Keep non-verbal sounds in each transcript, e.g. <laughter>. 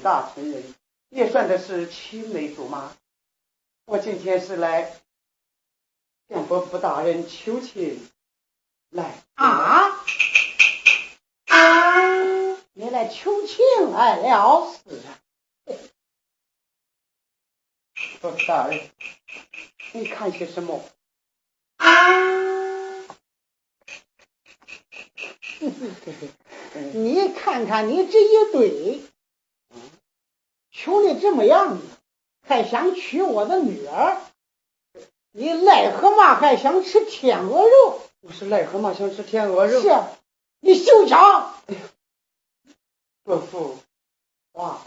大成人，也算的是青梅竹马。我今天是来向伯父大人求情，来啊！你来求情来了，是啊。伯父大人，你看些什么？<laughs> 你看看你这一对，穷的这么样子，还想娶我的女儿？你癞蛤蟆还想吃天鹅肉？不是癞蛤蟆想吃天鹅肉。是，你休想！伯父，哇！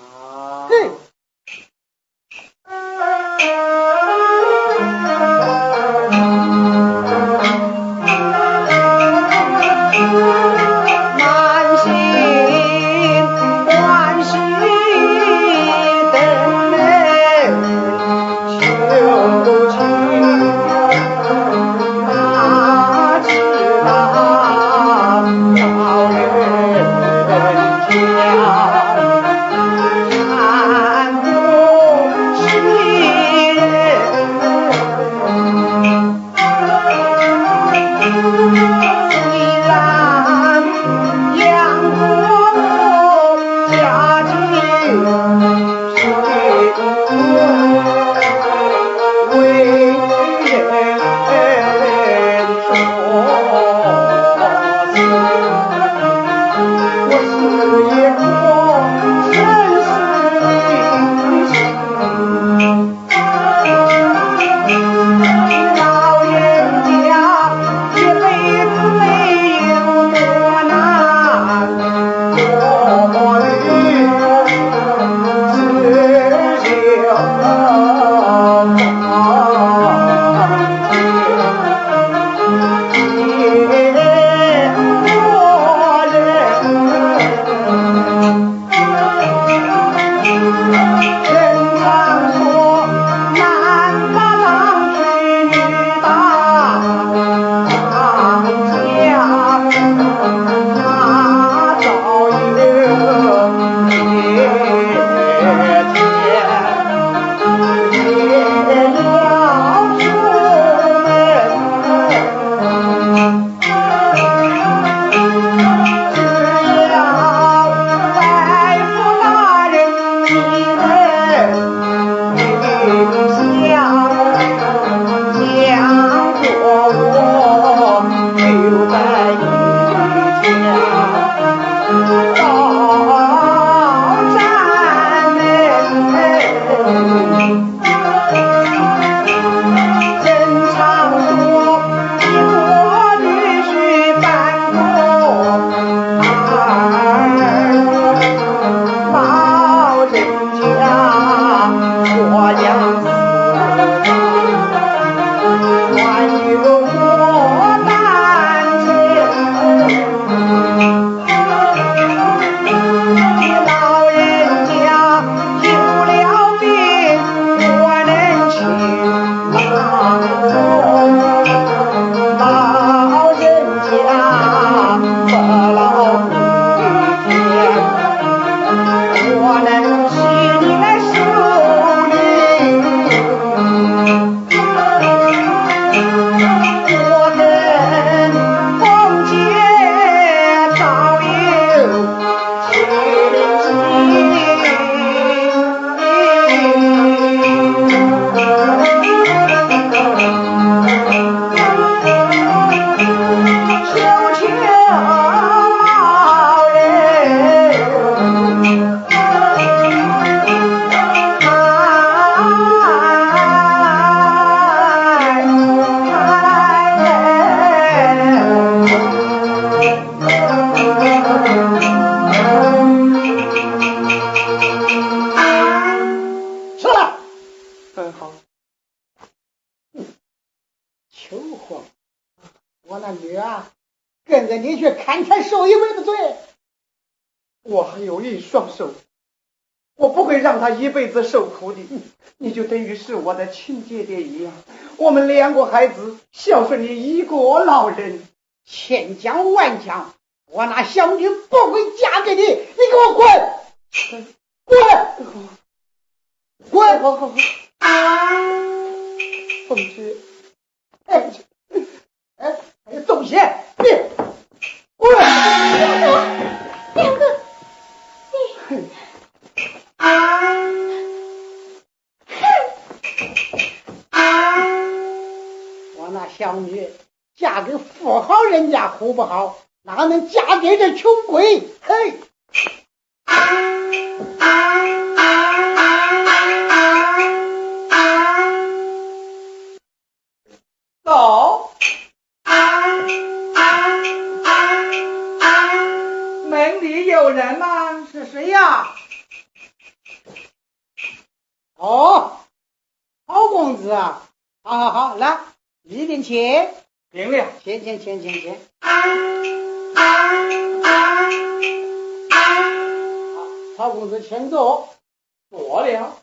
子受苦的，你就等于是我的亲姐姐一样。我们两个孩子孝顺你一个老人，千讲万讲，我那小女不会嫁给你，你给我滚！滚，滚！好好好，凤姐，哎，哎，哎，东西，人家好不好？哪能嫁给这穷鬼？嘿！走。门里有人吗？是谁呀？哦，好公子啊！好好好，来里边请，明了。请请请请请。好，公子请坐。了。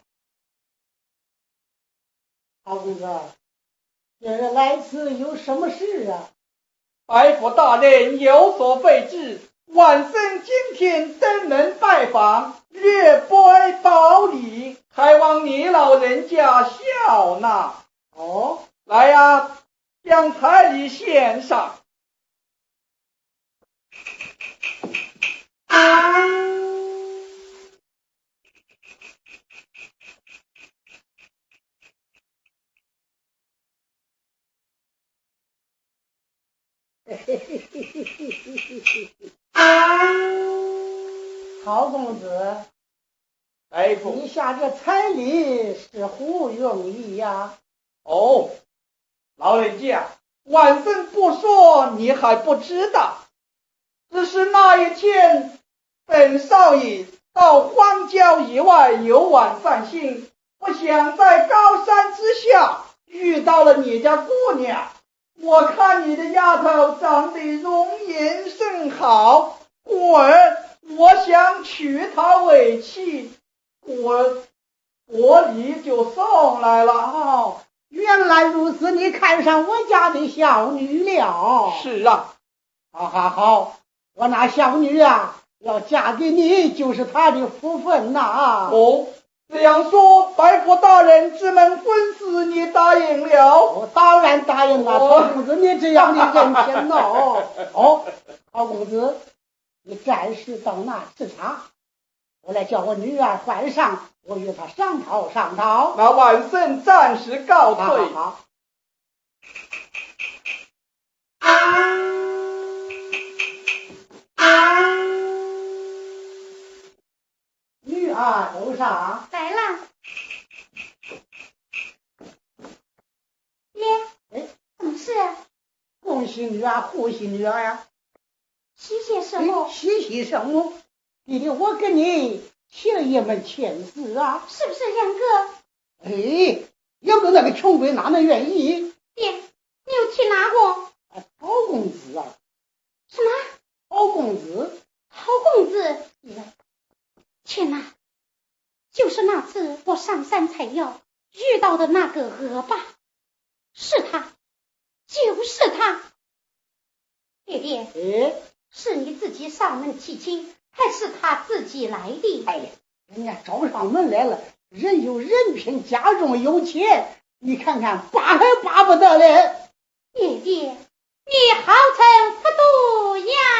好公子，今日来此有什么事啊？白府大人有所备至，晚生今天登门拜访，略拜保礼，还望你老人家笑纳。哦，来呀、将彩礼献上。你下这彩礼是何用意呀？哦，老人家，晚生不说，你还不知道。只是那一天，本少爷到荒郊野外游玩散心，不想在高山之下遇到了你家姑娘。我看你的丫头长得容颜甚好，故而我想娶她为妻，我我礼就送来了。哦，原来如此，你看上我家的小女了。是啊，好好好，我那小女啊，要嫁给你就是她的福分呐、哦，这样说，白府大人这门婚事你答应了？我当然答应了，哦陶公子，你这样的人品 <laughs> 哦。哦，陶公子，你暂时到那吃茶，我来叫我女儿换上，我与她商讨商讨。那晚生暂时告好退。好好。女儿走上，来了。爹，哎，什么事啊？恭喜女儿，贺喜女儿呀！喜些什么？喜喜什么？弟弟，我跟你提了一门亲事啊！是不是杨哥？哎，要不那个穷鬼哪能愿意？爹，你又提哪个？啊，好公子啊，什么？好公子，好公子？天哪！就是那次我上山采药遇到的那个恶霸，是他，就是他。爹爹，哎，是你自己上门提亲，还是他自己来的？哎呀，人家找上门来了，人有人品，家中有钱，你看看巴还巴不得嘞！爹爹，你好生糊涂呀！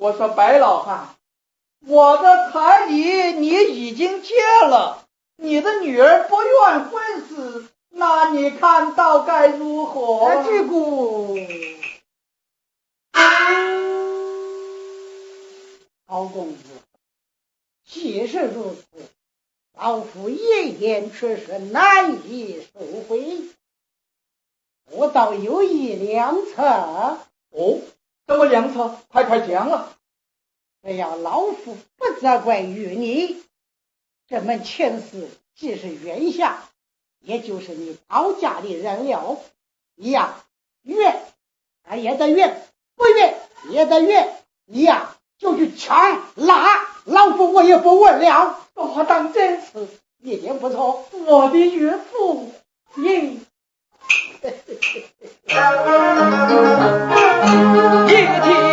我说白老汉，我的彩礼你已经借了，你的女儿不愿婚事，那你看到该如何？老公子，既是如此，老夫一眼却是难以收回，我倒有一两策。哦。什么良策？快快讲了。只要老夫不责怪于你，这门亲事既是冤下，也就是你高家的人了，你呀冤，他也得冤；不怨也得怨。你呀就去抢拉，老夫我也不问了。我当真是一点不错，我的岳父也。<laughs> 一听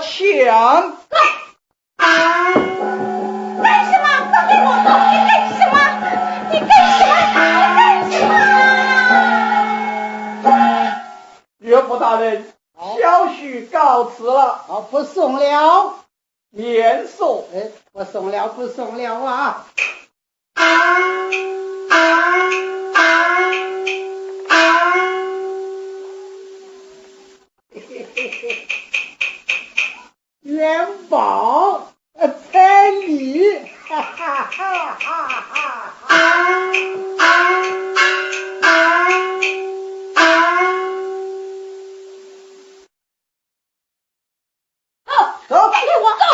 给我抢！干什么？都给我走！你干什么？你干什么？你干什么？岳父大人，小婿告辞了，好，不送了。免送。哎，不送了，不送了啊！元宝，呃彩礼，哈哈哈哈哈哈！走，走给我走！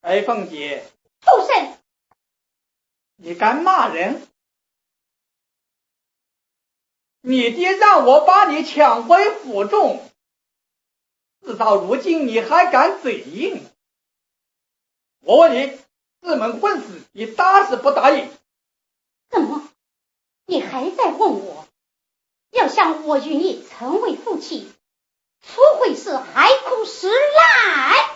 哎，凤姐，敢骂人？你爹让我把你抢回府中，事到如今你还敢嘴硬？我问你，这门婚事你答是不答应？怎么？你还在问我？要想我与你成为夫妻，除非是海枯石烂。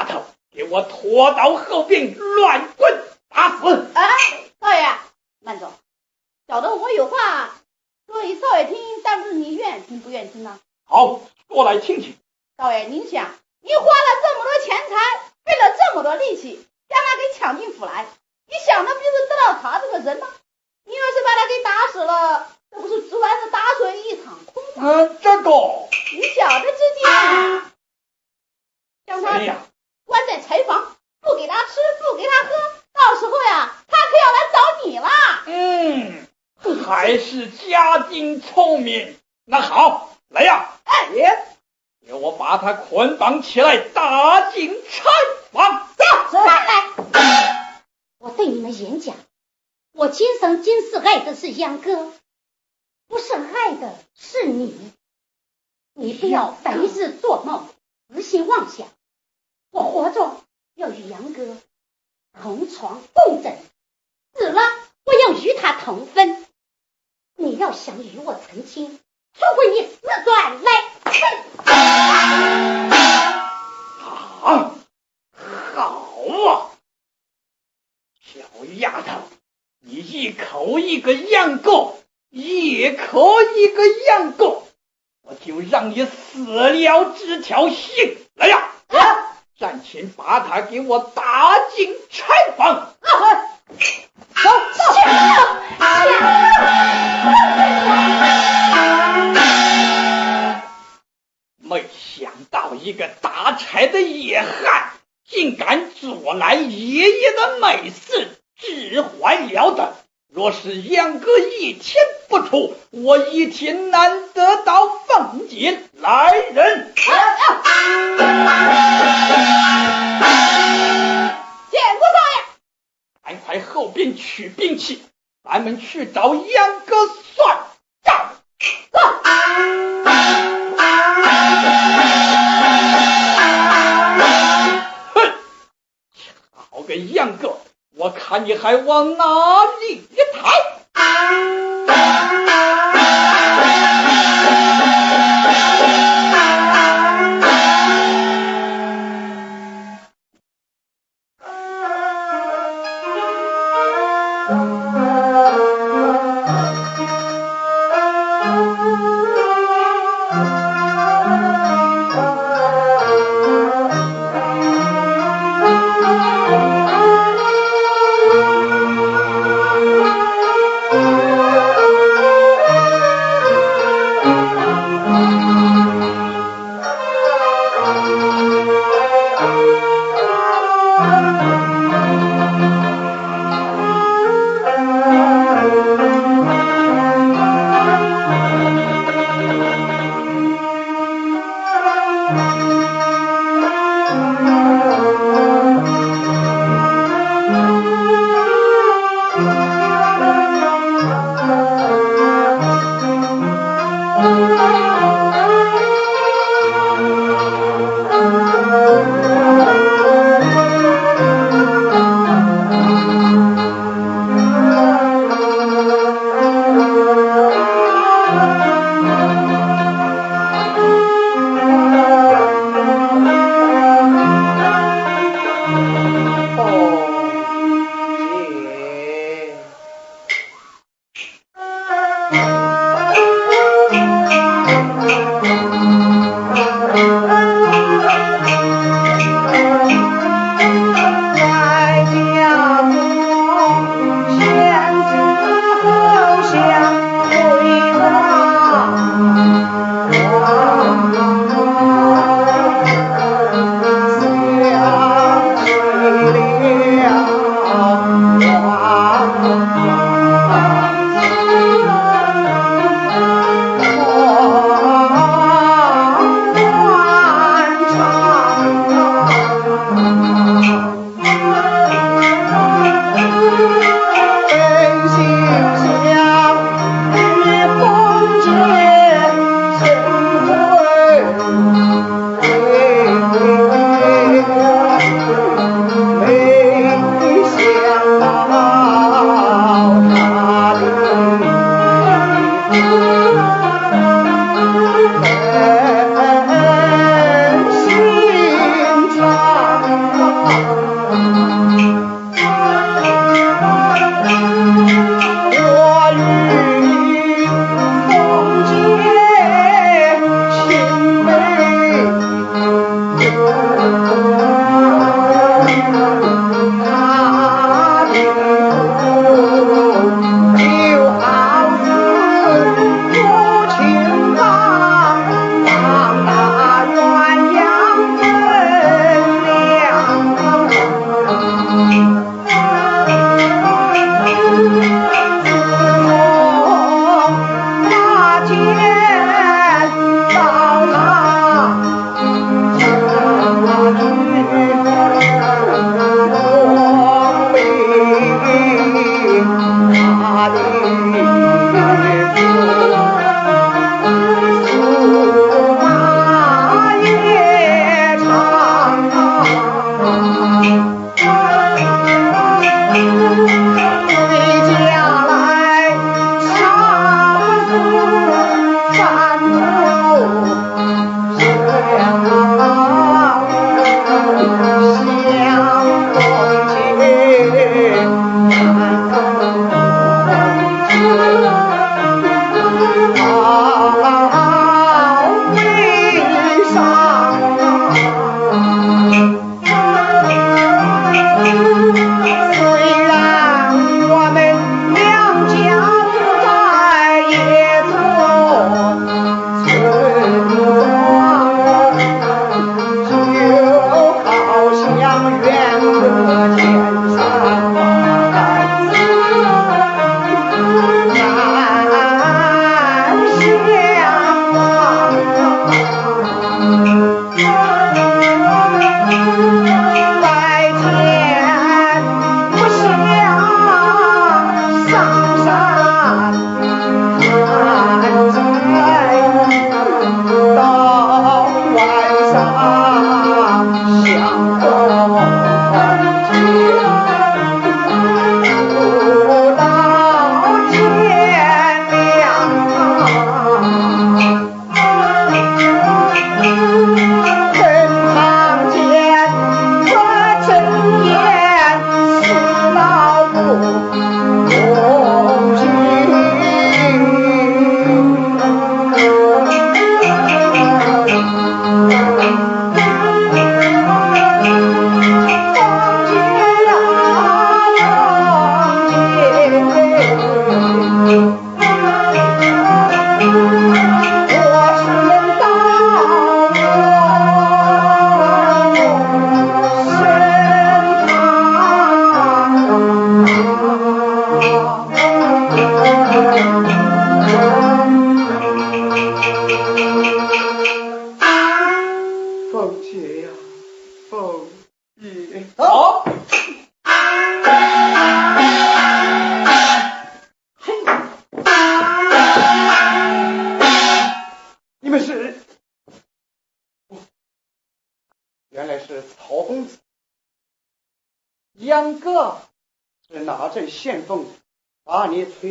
丫头给我拖到后边乱棍打死！啊，少爷，慢走，小的我有话说与少爷听，但不知你愿听不愿听呢？好，说来听听。少爷，您想，您花了这么多钱财，费了这么多力气，将他给抢进府来，你想的不就是得到他这个人吗？你要是把他给打死了，这不是竹篮子打水一场空吗？嗯，这个，你小的之间，将他谁呀？关在柴房，不给他吃，不给他喝，到时候呀，他可要来找你了。嗯，还是家丁聪明。那好，来呀，哎，爷，给我把他捆绑起来，打进柴房。走，慢来！我对你们演讲，我今生今世爱的是杨哥，不是爱的是你。你不要白日做梦，痴心妄想。我活着要与杨哥同床共枕，死了我要与他同分。你要想与我成亲，除非你死转来。啊，好啊，小丫头，你一口一个杨过，一口一个杨过，我就让你死了这条心。来，呀，战前把他给我打进柴房。走走，没想到一个打柴的野汉，竟敢阻拦爷爷的美事，置怀了得。若是阉割一天不出，我一天难得到凤姐来人。见过少爷。赶快后边取兵器，咱们去找杨哥算账。哼，好个杨哥，我看你还往哪里逃？啊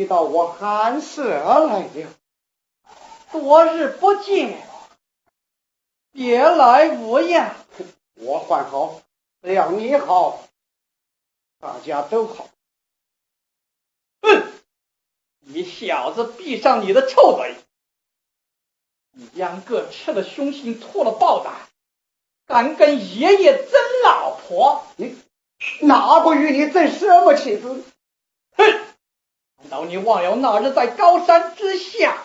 把你吹到我寒舍来了，多日不见，别来无恙。我还好，只要你好，大家都好。哼！你小子闭上你的臭嘴！你秧歌吃了凶心，吐了豹胆，敢跟爷爷争老婆？你哪个与你争什么妻子？道你忘了那日在高山之下，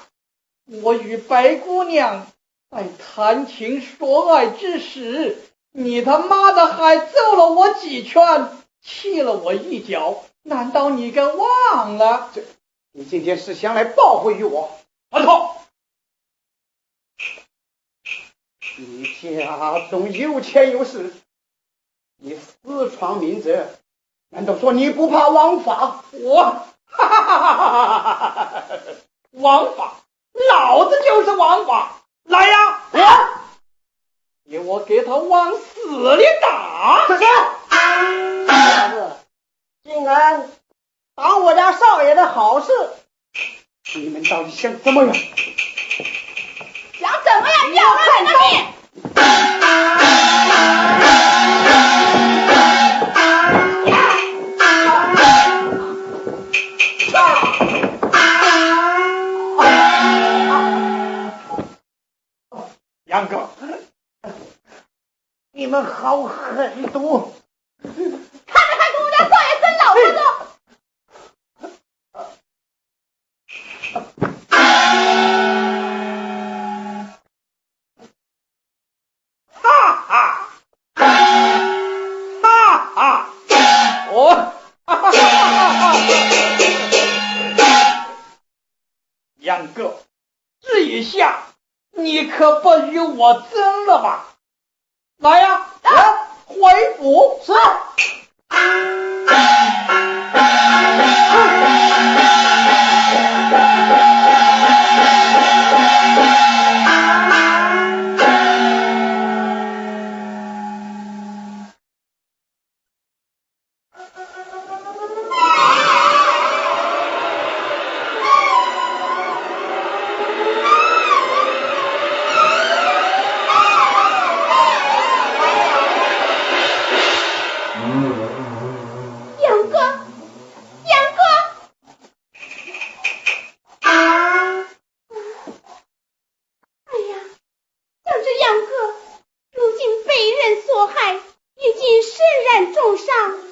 我与白姑娘在谈情说爱之时，你他妈的还揍了我几拳，踢了我一脚？难道你给忘了？这，你今天是想来报复于我？阿头，你家中有钱有势，你私闯民宅。难道说你不怕王法？我，哈哈哈哈哈哈！王法，老子就是王法！来呀，啊，给我给他往死里打！<laughs> 小子，竟然挡我家少爷的好事！你们到底想怎么样？想怎么样？要了你哥，你们好狠毒！不愿种上